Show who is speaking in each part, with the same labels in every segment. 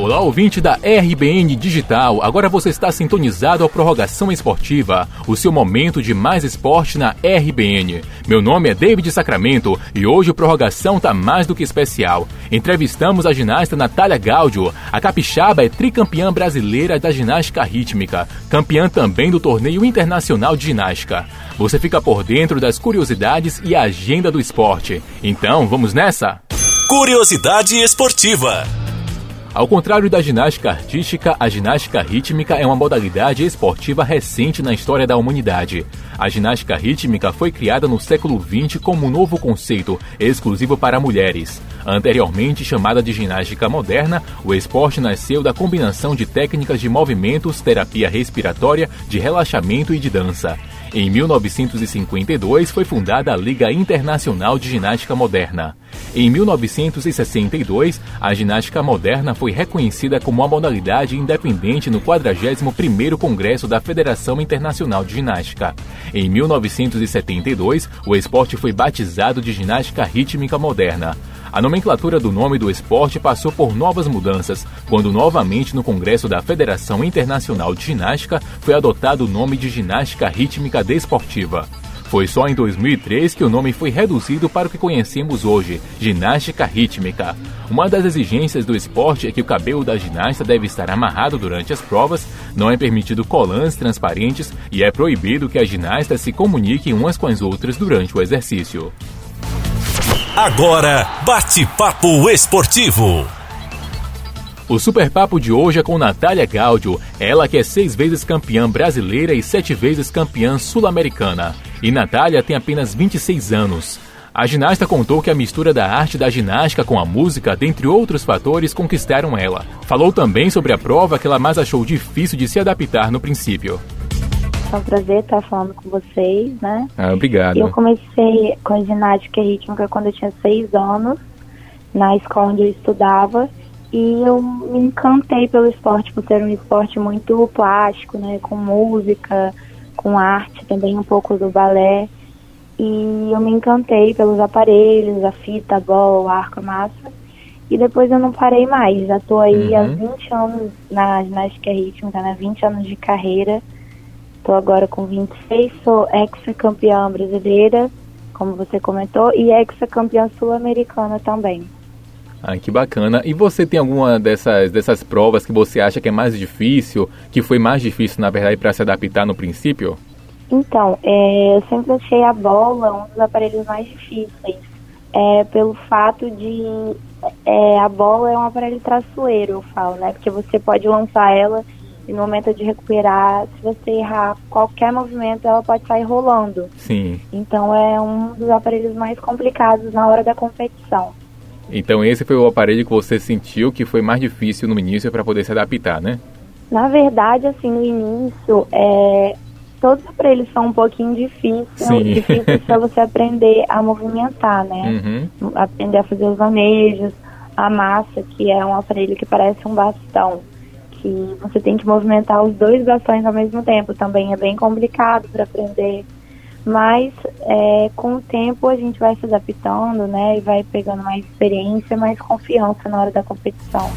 Speaker 1: Olá, ouvinte da RBN Digital. Agora você está sintonizado à Prorrogação Esportiva, o seu momento de mais esporte na RBN. Meu nome é David Sacramento e hoje o Prorrogação está mais do que especial. Entrevistamos a ginasta Natália Gaudio. A capixaba é tricampeã brasileira da ginástica rítmica, campeã também do torneio internacional de ginástica. Você fica por dentro das curiosidades e agenda do esporte. Então, vamos nessa?
Speaker 2: Curiosidade esportiva.
Speaker 1: Ao contrário da ginástica artística, a ginástica rítmica é uma modalidade esportiva recente na história da humanidade. A ginástica rítmica foi criada no século XX como um novo conceito exclusivo para mulheres. Anteriormente chamada de ginástica moderna, o esporte nasceu da combinação de técnicas de movimentos, terapia respiratória, de relaxamento e de dança. Em 1952 foi fundada a Liga Internacional de Ginástica Moderna. Em 1962, a ginástica moderna foi reconhecida como uma modalidade independente no 41º Congresso da Federação Internacional de Ginástica. Em 1972, o esporte foi batizado de ginástica rítmica moderna. A nomenclatura do nome do esporte passou por novas mudanças, quando novamente no Congresso da Federação Internacional de Ginástica foi adotado o nome de ginástica rítmica desportiva. Foi só em 2003 que o nome foi reduzido para o que conhecemos hoje, ginástica rítmica. Uma das exigências do esporte é que o cabelo da ginasta deve estar amarrado durante as provas, não é permitido colãs transparentes e é proibido que as ginastas se comuniquem umas com as outras durante o exercício.
Speaker 2: Agora, bate-papo esportivo.
Speaker 1: O Super Papo de hoje é com Natália Gaudio, ela que é seis vezes campeã brasileira e sete vezes campeã sul-americana. E Natália tem apenas 26 anos. A ginasta contou que a mistura da arte da ginástica com a música, dentre outros fatores, conquistaram ela. Falou também sobre a prova que ela mais achou difícil de se adaptar no princípio.
Speaker 3: É um prazer estar falando com vocês, né?
Speaker 1: Ah, obrigado.
Speaker 3: Eu comecei com a ginástica rítmica quando eu tinha seis anos, na escola onde eu estudava, e eu me encantei pelo esporte, por ser um esporte muito plástico, né? Com música, com arte, também um pouco do balé. E eu me encantei pelos aparelhos, a fita, a bola, o arco, a massa. E depois eu não parei mais. Já estou aí uhum. há 20 anos na ginástica rítmica, né? 20 anos de carreira. Estou agora com 26, sou ex-campeã brasileira, como você comentou, e ex-campeã sul-americana também.
Speaker 1: Ah, que bacana. E você tem alguma dessas, dessas provas que você acha que é mais difícil, que foi mais difícil, na verdade, para se adaptar no princípio?
Speaker 3: Então, é, eu sempre achei a bola um dos aparelhos mais difíceis, é, pelo fato de é, a bola é um aparelho traçoeiro, eu falo, né? Porque você pode lançar ela e no momento de recuperar, se você errar qualquer movimento, ela pode sair rolando.
Speaker 1: Sim.
Speaker 3: Então é um dos aparelhos mais complicados na hora da competição.
Speaker 1: Então esse foi o aparelho que você sentiu que foi mais difícil no início para poder se adaptar, né?
Speaker 3: Na verdade, assim, no início, é, todos os aparelhos são um pouquinho difíceis, difíceis para você aprender a movimentar, né? Uhum. Aprender a fazer os manejos, a massa, que é um aparelho que parece um bastão que você tem que movimentar os dois bastões ao mesmo tempo. Também é bem complicado para aprender. Mas é, com o tempo a gente vai se adaptando, né? E vai pegando mais experiência, mais confiança na hora da competição.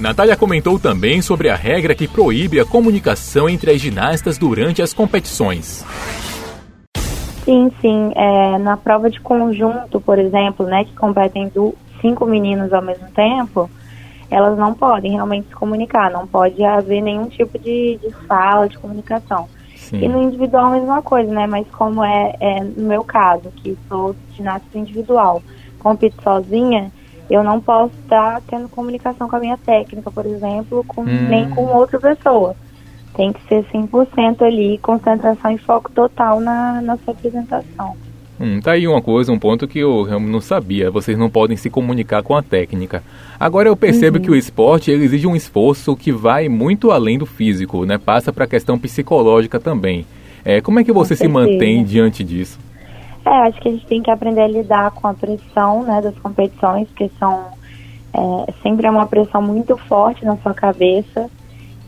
Speaker 1: Natália comentou também sobre a regra que proíbe a comunicação entre as ginastas durante as competições.
Speaker 3: Sim, sim. É, na prova de conjunto, por exemplo, né, que competem do, cinco meninos ao mesmo tempo, elas não podem realmente se comunicar, não pode haver nenhum tipo de, de fala, de comunicação. Sim. E no individual a mesma coisa, né? Mas como é, é no meu caso, que sou ginasta individual, compito sozinha, eu não posso estar tendo comunicação com a minha técnica, por exemplo, com, hum. nem com outra pessoa. Tem que ser 100% ali, concentração e foco total na, na sua apresentação.
Speaker 1: Hum, tá aí uma coisa, um ponto que eu não sabia. Vocês não podem se comunicar com a técnica. Agora eu percebo uhum. que o esporte exige um esforço que vai muito além do físico, né? Passa para a questão psicológica também. É, como é que você se mantém diante disso?
Speaker 3: É, acho que a gente tem que aprender a lidar com a pressão né, das competições, porque são é, sempre é uma pressão muito forte na sua cabeça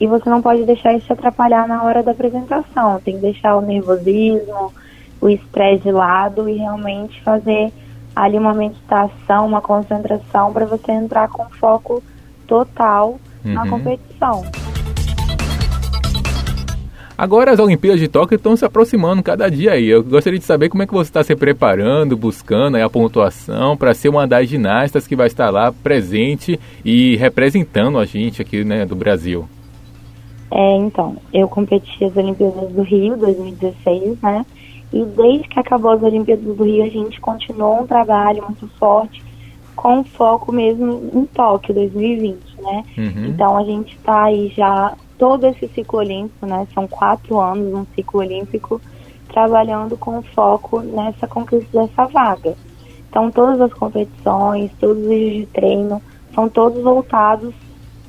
Speaker 3: e você não pode deixar isso te atrapalhar na hora da apresentação. Tem que deixar o nervosismo, o estresse de lado e realmente fazer ali uma meditação, uma concentração para você entrar com foco total uhum. na competição.
Speaker 1: Agora as Olimpíadas de Tóquio estão se aproximando cada dia aí. Eu gostaria de saber como é que você está se preparando, buscando a pontuação para ser uma das ginastas que vai estar lá presente e representando a gente aqui né, do Brasil.
Speaker 3: É, então, eu competi as Olimpíadas do Rio 2016, né? E desde que acabou as Olimpíadas do Rio, a gente continuou um trabalho muito forte com foco mesmo em Tóquio 2020, né? Uhum. Então a gente está aí já todo esse ciclo olímpico, né? São quatro anos um ciclo olímpico trabalhando com foco nessa conquista dessa vaga. Então todas as competições, todos os dias de treino são todos voltados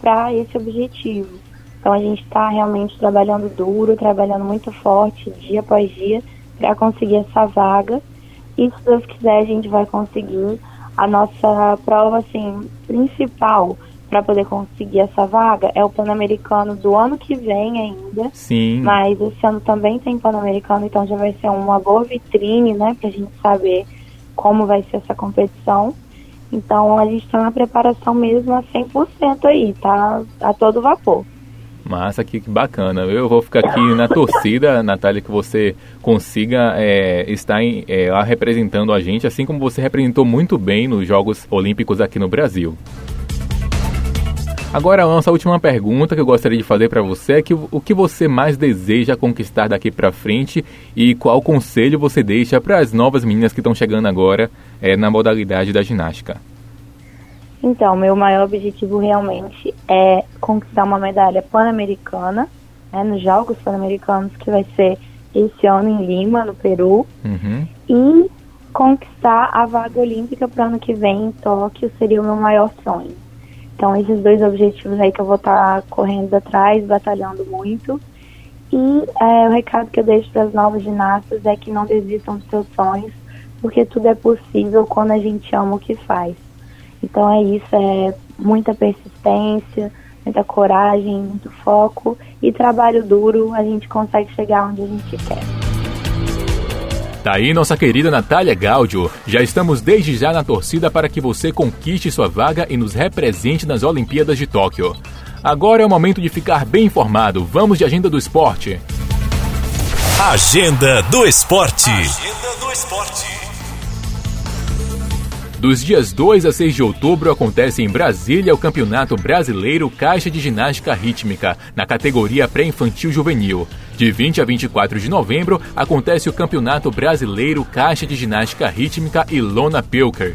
Speaker 3: para esse objetivo. Então a gente está realmente trabalhando duro, trabalhando muito forte dia após dia para conseguir essa vaga. E se Deus quiser a gente vai conseguir a nossa prova assim principal para poder conseguir essa vaga é o Pan-Americano do ano que vem ainda.
Speaker 1: Sim.
Speaker 3: Mas esse ano também tem Pan-Americano, então já vai ser uma boa vitrine, né, para a gente saber como vai ser essa competição. Então a gente está na preparação mesmo a 100% aí, tá a todo vapor.
Speaker 1: Massa, que, que bacana. Eu vou ficar aqui na torcida, Natália, que você consiga é, estar em, é, lá representando a gente, assim como você representou muito bem nos Jogos Olímpicos aqui no Brasil. Agora, a nossa última pergunta que eu gostaria de fazer para você é que o que você mais deseja conquistar daqui para frente e qual conselho você deixa para as novas meninas que estão chegando agora é, na modalidade da ginástica?
Speaker 3: Então, meu maior objetivo realmente é conquistar uma medalha pan-americana, né, nos Jogos Pan-Americanos, que vai ser esse ano em Lima, no Peru,
Speaker 1: uhum.
Speaker 3: e conquistar a vaga olímpica para o ano que vem em Tóquio seria o meu maior sonho. Então, esses dois objetivos aí que eu vou estar tá correndo atrás, batalhando muito. E é, o recado que eu deixo para as novas ginastas é que não desistam dos seus sonhos, porque tudo é possível quando a gente ama o que faz. Então é isso, é muita persistência, muita coragem, muito foco e trabalho duro, a gente consegue chegar onde a gente quer.
Speaker 1: Tá aí nossa querida Natália Gaudio. Já estamos desde já na torcida para que você conquiste sua vaga e nos represente nas Olimpíadas de Tóquio. Agora é o momento de ficar bem informado. Vamos de agenda do esporte.
Speaker 2: Agenda do esporte. Agenda do esporte.
Speaker 1: Dos dias 2 a 6 de outubro acontece em Brasília o Campeonato Brasileiro Caixa de Ginástica Rítmica, na categoria pré-infantil juvenil. De 20 a 24 de novembro acontece o Campeonato Brasileiro Caixa de Ginástica Rítmica e Lona Pilker.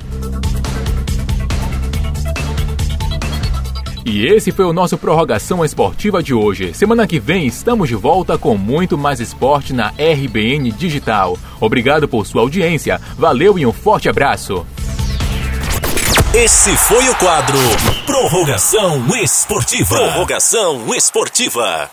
Speaker 1: E esse foi o nosso Prorrogação Esportiva de hoje. Semana que vem estamos de volta com muito mais esporte na RBN Digital. Obrigado por sua audiência, valeu e um forte abraço.
Speaker 2: Esse foi o quadro Prorrogação Esportiva. Prorrogação Esportiva.